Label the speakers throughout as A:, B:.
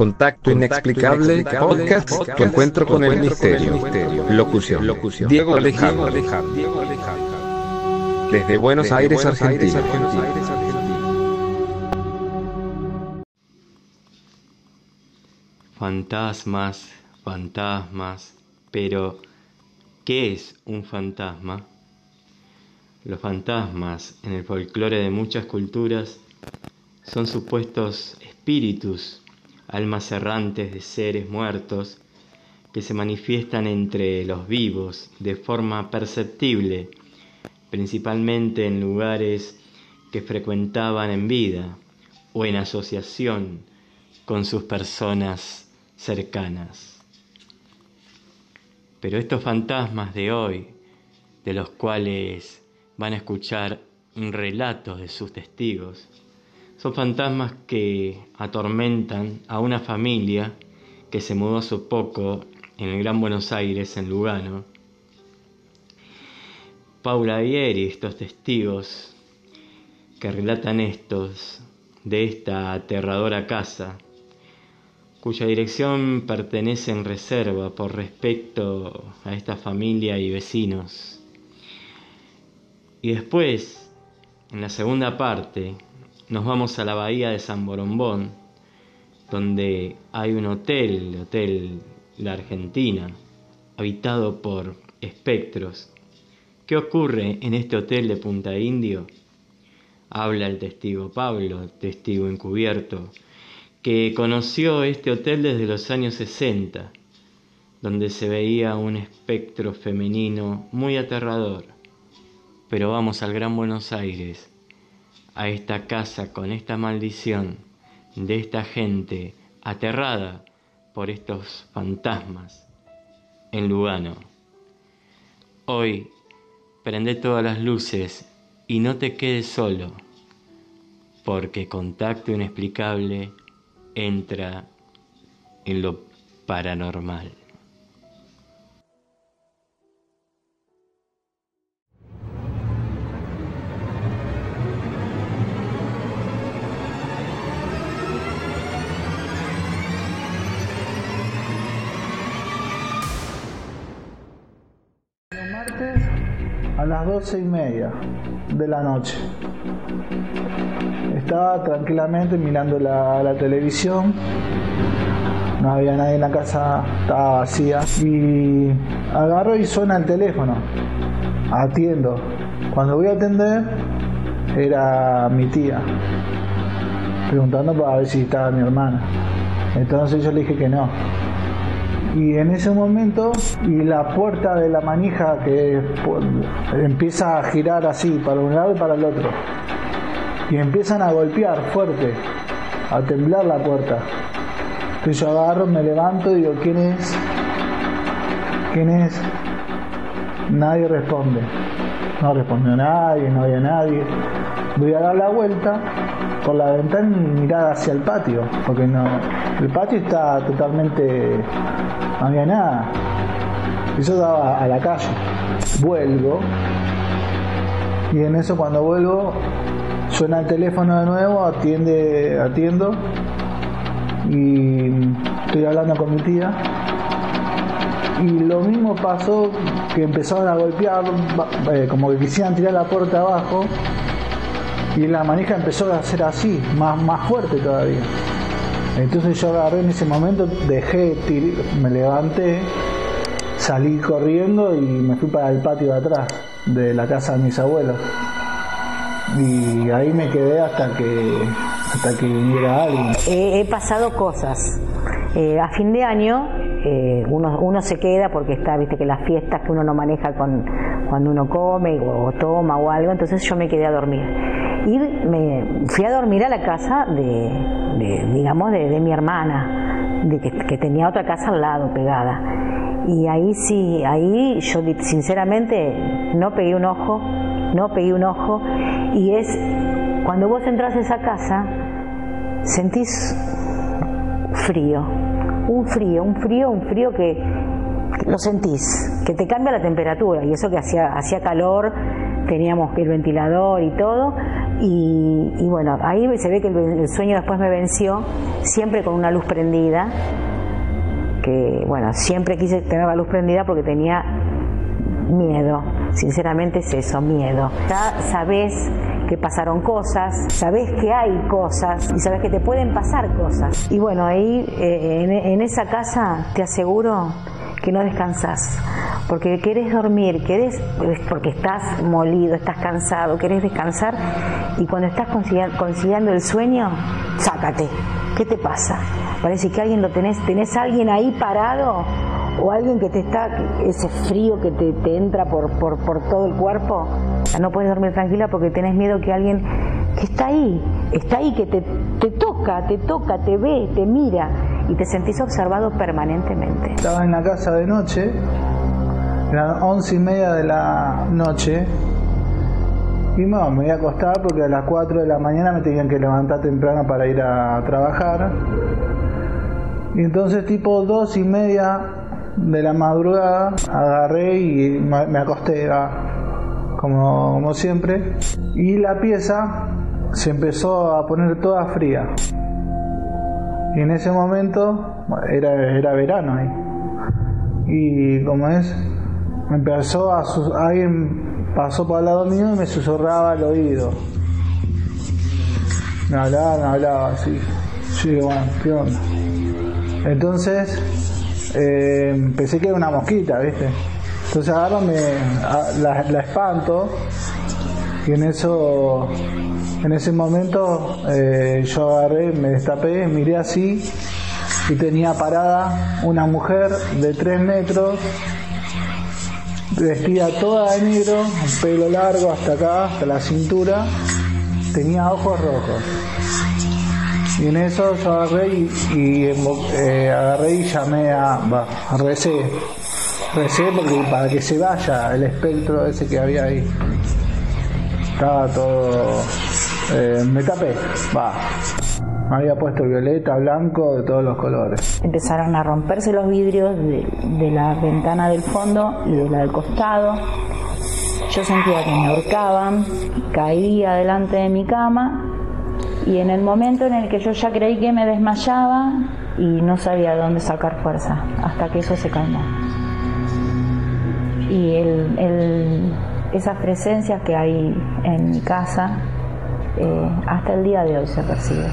A: Contacto inexplicable, podcast, tu encuentro con el misterio. Locución, Diego Alejandro. Desde Buenos Aires, Argentina.
B: Fantasmas, fantasmas, pero ¿qué es un fantasma? Los fantasmas en el folclore de muchas culturas son supuestos espíritus, almas errantes de seres muertos que se manifiestan entre los vivos de forma perceptible, principalmente en lugares que frecuentaban en vida o en asociación con sus personas cercanas. Pero estos fantasmas de hoy, de los cuales van a escuchar relatos de sus testigos, son fantasmas que atormentan a una familia que se mudó hace poco en el Gran Buenos Aires, en Lugano. Paula y estos testigos que relatan estos de esta aterradora casa, cuya dirección pertenece en reserva por respecto a esta familia y vecinos. Y después, en la segunda parte, nos vamos a la bahía de San Borombón, donde hay un hotel, el Hotel La Argentina, habitado por espectros. ¿Qué ocurre en este hotel de Punta Indio? Habla el testigo Pablo, testigo encubierto, que conoció este hotel desde los años 60, donde se veía un espectro femenino muy aterrador. Pero vamos al Gran Buenos Aires a esta casa con esta maldición de esta gente aterrada por estos fantasmas en Lugano. Hoy prende todas las luces y no te quedes solo, porque contacto inexplicable entra en lo paranormal.
C: A las doce y media de la noche. Estaba tranquilamente mirando la, televisión, no había nadie en la casa, estaba vacía y agarro y suena el teléfono, atiendo. Cuando voy a atender era mi tía, preguntando para ver si estaba mi hermana. Entonces yo le dije que no y en ese momento y la puerta de la manija que empieza a girar así para un lado y para el otro y empiezan a golpear fuerte a temblar la puerta entonces yo agarro me levanto y digo ¿quién es? ¿quién es? nadie responde no respondió nadie no había nadie voy a dar la vuelta por la ventana y mirar hacia el patio porque no el patio está totalmente no había nada. Eso daba a la calle. Vuelvo. Y en eso cuando vuelvo, suena el teléfono de nuevo, atiende, atiendo. Y estoy hablando con mi tía. Y lo mismo pasó que empezaron a golpear, eh, como que quisieran tirar la puerta abajo. Y la manija empezó a hacer así, más, más fuerte todavía. Entonces yo agarré en ese momento, dejé, me levanté, salí corriendo y me fui para el patio de atrás de la casa de mis abuelos. Y ahí me quedé hasta que hasta que viniera alguien.
D: He, pasado cosas. Eh, a fin de año eh, uno, uno se queda porque está, viste que las fiestas que uno no maneja con cuando uno come o toma o algo, entonces yo me quedé a dormir y me fui a dormir a la casa de, digamos, de, mi hermana, de que, tenía otra casa al lado pegada. Y ahí sí, ahí yo sinceramente no pegué un ojo, no pegué un ojo, y es cuando vos entras a esa casa, sentís frío, un frío, un frío, un frío que lo sentís, que te cambia la temperatura, y eso que hacía, hacía calor, teníamos el ventilador y todo, Y, bueno, ahí se ve que el, sueño después me venció, siempre con una luz prendida, que bueno, siempre quise tener la luz prendida porque tenía miedo, sinceramente es eso, miedo. Ya sabes que pasaron cosas, sabes que hay cosas y sabes que te pueden pasar cosas. Y bueno, ahí eh, en, en esa casa te aseguro que no descansas, porque querés dormir, querés, porque estás molido, estás cansado, querés descansar y cuando estás conciliando el sueño, sácate. ¿Qué te pasa? Parece que alguien lo tenés, tenés alguien ahí parado o alguien que te está, ese frío que te, entra por, por, por, todo el cuerpo, no puedes dormir tranquila porque tenés miedo que alguien que está ahí, está ahí, que te, te toca, te toca, te ve, te mira y te sentís observado permanentemente.
C: Estaba en la casa de noche, eran once y media de la noche, y no, me voy a acostar porque a las 4 de la mañana me tenían que levantar temprano para ir a trabajar. Y entonces tipo dos y media de la madrugada agarré y me acosté como, como siempre. Y la pieza se empezó a poner toda fría. Y en ese momento era, era verano ahí. Y como es, me empezó a alguien pasó por el lado mío y me susurraba al oído. Me hablaba, me hablaba así. Sí, bueno, ¿qué onda? Entonces eh, pensé que era una mosquita, ¿viste? Entonces agarro, me, la espanto y en eso en ese momento eh, yo agarré, me destapé, miré así y tenía parada una mujer de 3 metros, vestida toda de negro, pelo largo hasta acá, hasta la cintura, tenía ojos rojos. Y en eso yo agarré y, eh, agarré y llamé a, va, recé, recé porque para que se vaya el espectro ese que había ahí. Estaba todo eh, me tapé, va. Me había puesto violeta, blanco, de todos los colores.
D: Empezaron a romperse los vidrios de, la ventana del fondo y de la del costado. Yo sentía que me ahorcaban, caía delante de mi cama y en el momento en el que yo ya creí que me desmayaba y no sabía de dónde sacar fuerza, hasta que eso se calmó. Y el, esas presencias que hay en mi casa eh, hasta el día de hoy se percibe.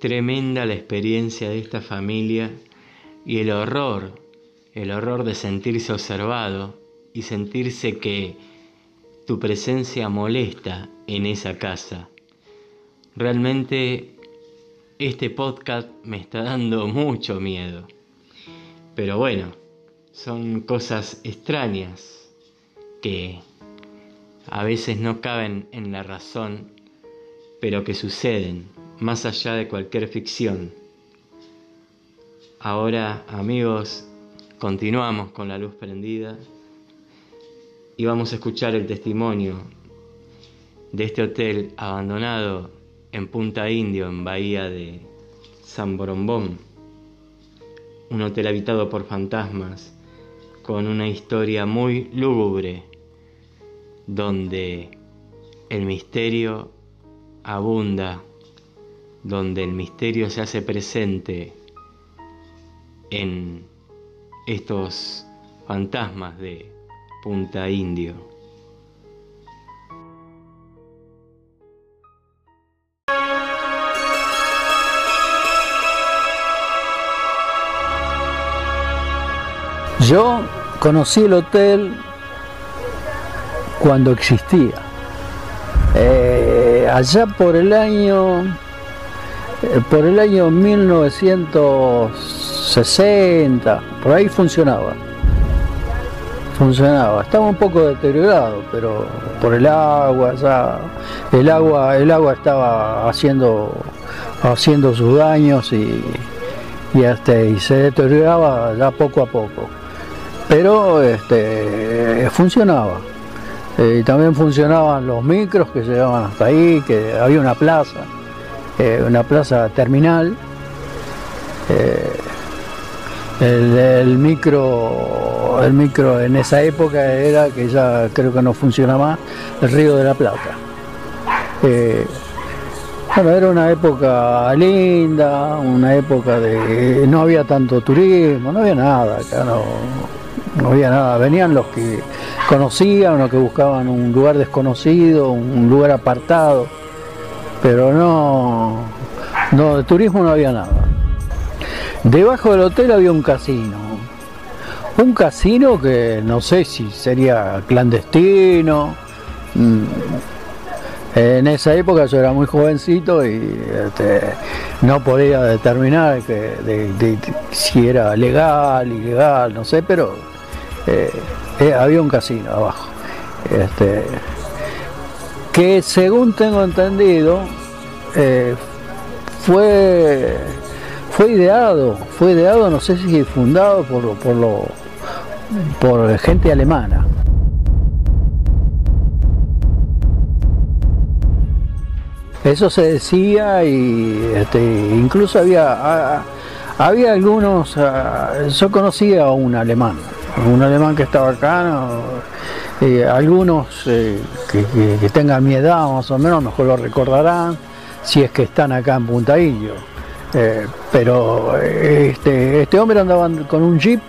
B: Tremenda la experiencia de esta familia y el horror, el horror de sentirse observado y sentirse que tu presencia molesta en esa casa. Realmente este podcast me está dando mucho miedo. Pero bueno, son cosas extrañas que a veces no caben en la razón, pero que suceden más allá de cualquier ficción. Ahora, amigos, continuamos con la luz prendida y vamos a escuchar el testimonio de este hotel abandonado en Punta Indio, en Bahía de San Borombón. Un hotel habitado por fantasmas con una historia muy lúgubre donde el misterio abunda donde el misterio se hace presente en estos fantasmas de Punta Indio.
E: Yo conocí el hotel cuando existía. Eh, allá por el año por el año 1960, por ahí funcionaba. Funcionaba. Estaba un poco deteriorado, pero por el agua, ya el agua, estaba haciendo sus daños y, este, y se deterioraba ya poco a poco. Pero este, funcionaba. Eh, y también funcionaban los micros que llegaban hasta ahí, que había una plaza, eh, una plaza terminal. Eh, el, micro, el micro en esa época era que ya creo que no funciona más, el Río de la Plata. bueno, era una época linda, una época de no había tanto turismo, no había nada, acá no, no había nada. Venían los que conocían, los que buscaban un lugar desconocido, un lugar apartado, pero no, no, de turismo no había nada. Debajo del hotel había un casino, un casino que no sé si sería clandestino. Mm, en esa época yo era muy jovencito y este, no podía determinar que, si era legal, ilegal, no sé, pero eh, eh, había un casino abajo. Este, que según tengo entendido, eh, fue, fue ideado, fue ideado, no sé si fundado por, por, lo, por gente alemana. Eso se decía y este, incluso había, había algunos, ah, yo conocía a un alemán, un alemán que estaba acá, eh, algunos eh, que, tengan mi edad más o menos mejor lo recordarán si es que están acá en Punta Indio. Eh, pero este, este hombre andaba con un jeep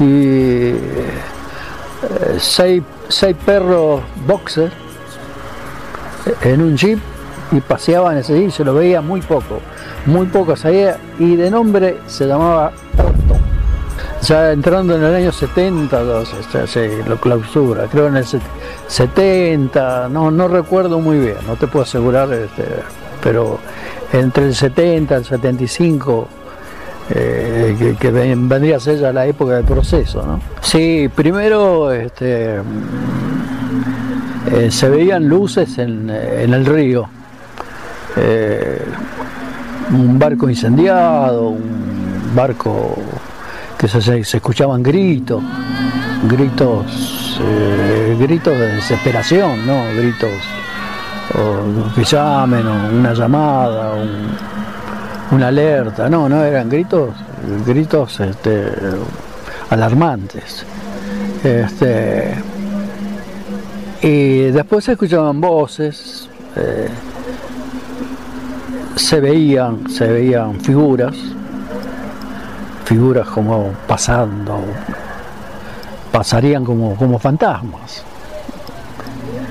E: y seis, seis perros boxer en un jeep y paseaban ese jeep, se lo veía muy poco, muy poco sabía y de nombre se llamaba ya entrando en el año 70 este, se lo clausura, creo en el 70, no, no recuerdo muy bien, no te puedo asegurar, este, pero entre el 70 y el 75, eh, que, vendría a ser ya la época del proceso. ¿no? Sí, primero este, eh, se veían luces en, el río, eh, un barco incendiado, un barco que se, escuchaban gritos, gritos, eh, gritos de desesperación, ¿no? Gritos o que llamen, o una llamada, una alerta, no, no, eran gritos, gritos este, alarmantes. Este, y después se escuchaban voces, eh, se veían, se veían figuras, figuras como pasando, pasarían como, como fantasmas.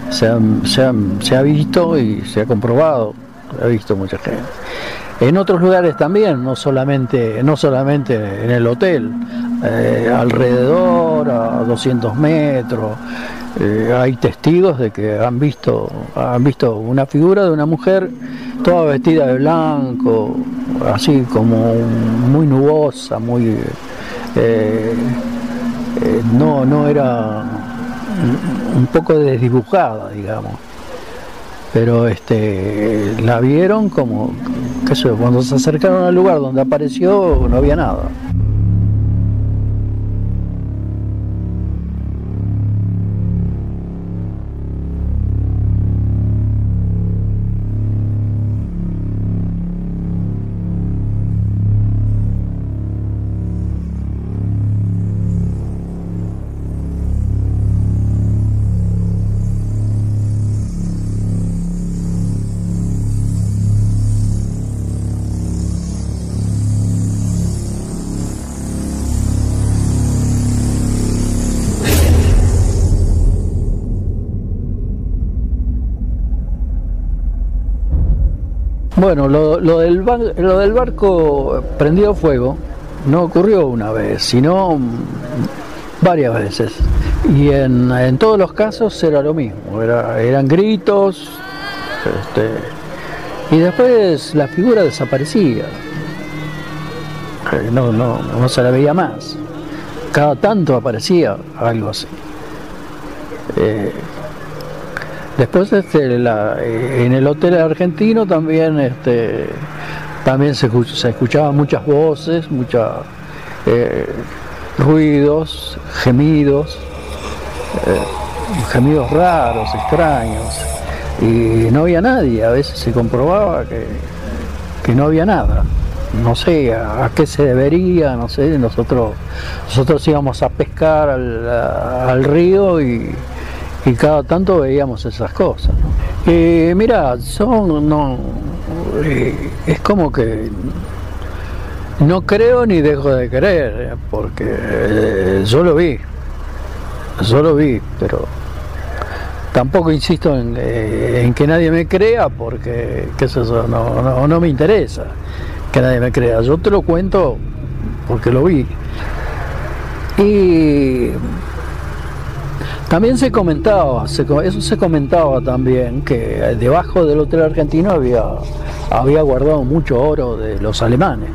E: Se, ha visto y se ha comprobado, se ha visto mucha gente. En otros lugares también, no solamente, no solamente en el hotel, eh, alrededor, a 200 metros, eh, hay testigos de que han visto, han visto una figura de una mujer toda vestida de blanco, así como muy nubosa, muy eh, eh, no, no era un poco desdibujada, digamos. Pero este la vieron como, cuando se acercaron al lugar donde apareció no había nada. Bueno, lo, del, barco prendido fuego no ocurrió una vez, sino varias veces. Y en, todos los casos era lo mismo, eran gritos, este, y después la figura desaparecía. Eh, no se la veía más. Cada tanto aparecía algo así. Eh, después este, en el hotel argentino también este, también se, se escuchaban muchas voces, muchos eh, ruidos, gemidos, gemidos raros, extraños y no había nadie, a veces se comprobaba que, no había nada. No sé a, qué se debería, no sé, nosotros, nosotros íbamos a pescar al, río y, cada tanto veíamos esas cosas. Y mira, son, no, eh, es como que no creo ni dejo de creer, porque eh, yo lo vi, yo lo vi, pero tampoco insisto eh, en, que nadie me crea porque eso? No, no, me interesa que nadie me crea. Yo te lo cuento porque lo vi. Y también se comentaba, eso se comentaba también, que debajo del Hotel Argentino había, había guardado mucho oro de los alemanes.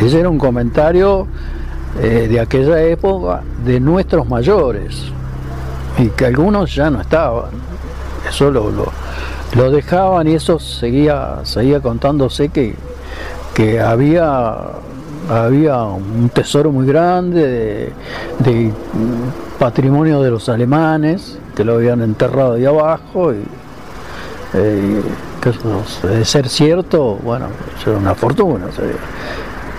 E: Ese era un comentario eh, de aquella época de nuestros mayores y que algunos ya no estaban. Eso lo, lo, dejaban y eso seguía, seguía contándose que, que había, había un tesoro muy grande de, patrimonio de los alemanes que lo habían enterrado ahí abajo y eh, que de ser cierto, bueno, era una fortuna.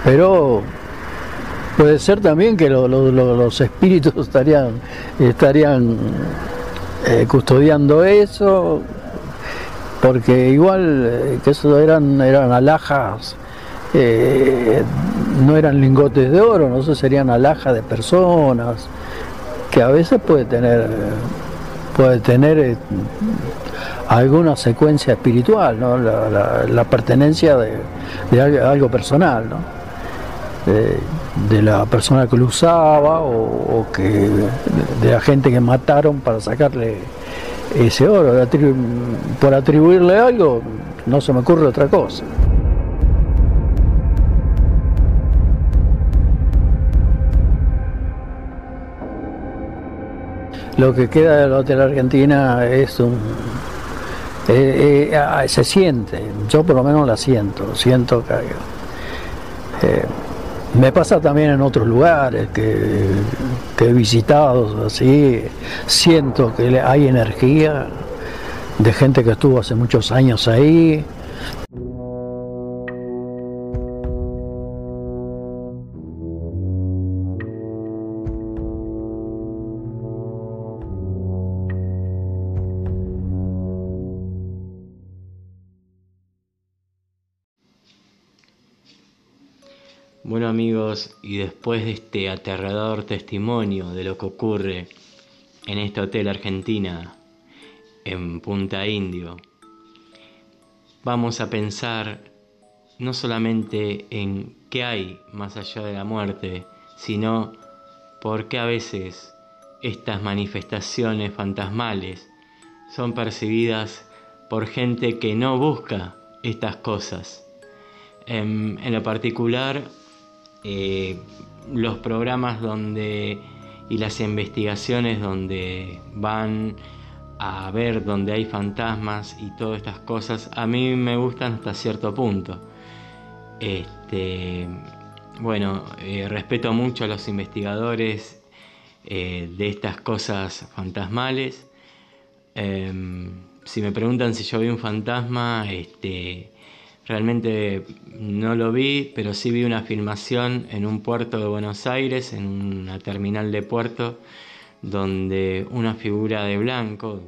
E: Pero Puede ser también que los espíritus estarían, estarían eh, custodiando eso, porque igual eh, que eso eran, eran alhajas, eh, no eran lingotes de oro, no sé, serían alhajas de personas, que a veces puede tener, puede tener alguna secuencia espiritual, ¿no? la, pertenencia de, algo personal. ¿no? de la persona que lo usaba o, que de la gente que mataron para sacarle ese oro. por atribuirle algo, no se me ocurre otra cosa. Lo que queda del Hotel Argentina es un... Eh, eh, ah, se siente, yo por lo menos la siento, siento que... Eh, me pasa también en otros lugares que, he visitado, así, siento que hay energía de gente que estuvo hace muchos años ahí.
B: Bueno amigos, y después de este aterrador testimonio de lo que ocurre en este hotel Argentina, en Punta Indio, vamos a pensar no solamente en qué hay más allá de la muerte, sino por qué a veces estas manifestaciones fantasmales son percibidas por gente que no busca estas cosas. En, en lo particular, eh, los programas donde y las investigaciones donde van a ver donde hay fantasmas y todas estas cosas, a mí me gustan hasta cierto punto. Este, bueno, eh, respeto mucho a los investigadores eh, de estas cosas fantasmales. Em, si me preguntan si yo vi un fantasma, este, Realmente no lo vi, pero sí vi una filmación en un puerto de Buenos Aires, en una terminal de puerto, donde una figura de blanco,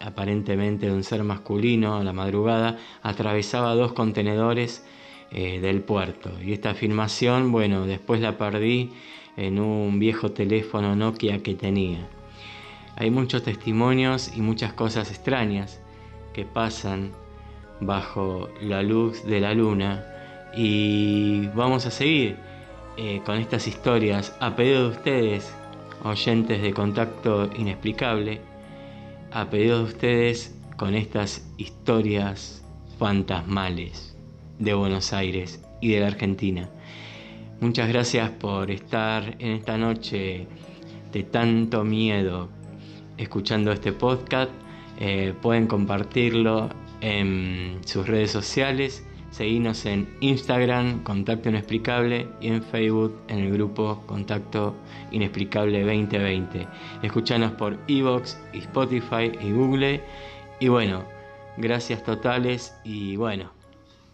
B: aparentemente de un ser masculino, a la madrugada, atravesaba dos contenedores eh, del puerto. Y esta filmación, bueno, después la perdí en un viejo teléfono Nokia que tenía. Hay muchos testimonios y muchas cosas extrañas que pasan bajo la luz de la luna y vamos a seguir eh, con estas historias a pedido de ustedes, oyentes de contacto inexplicable, a pedido de ustedes con estas historias fantasmales de Buenos Aires y de la Argentina. Muchas gracias por estar en esta noche de tanto miedo escuchando este podcast. Eh, pueden compartirlo en sus redes sociales. Seguirnos en Instagram, Contacto Inexplicable, y en Facebook, en el grupo Contacto Inexplicable 2020. Escuchanos por Evox, Spotify y Google. Y bueno, gracias totales y bueno,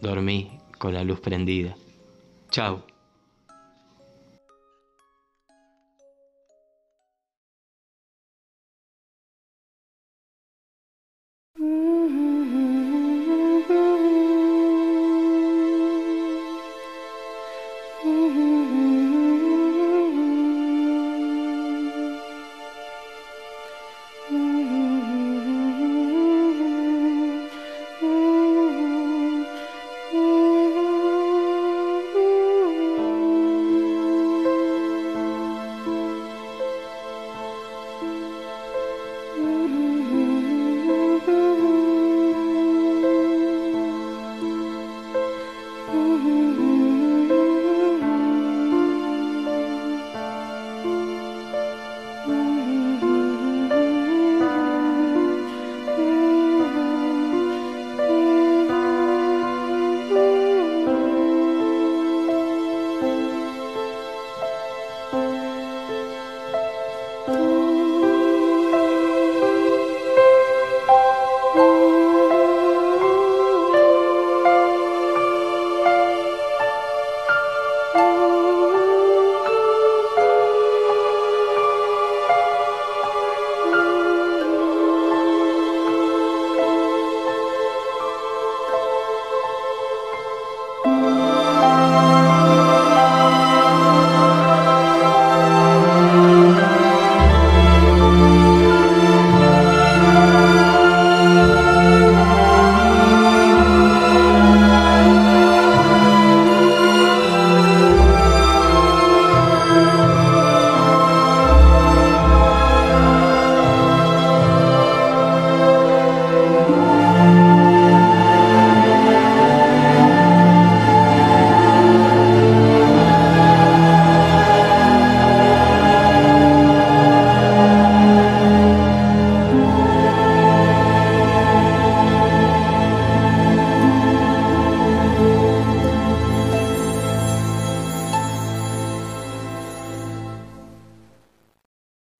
B: dormí con la luz prendida. Chao.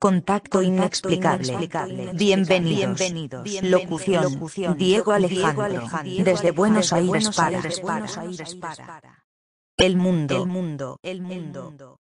F: Contacto inexplicable. Bienvenidos. Locución. Diego Alejandro. Desde Buenos Aires para. El mundo. El mundo. El mundo.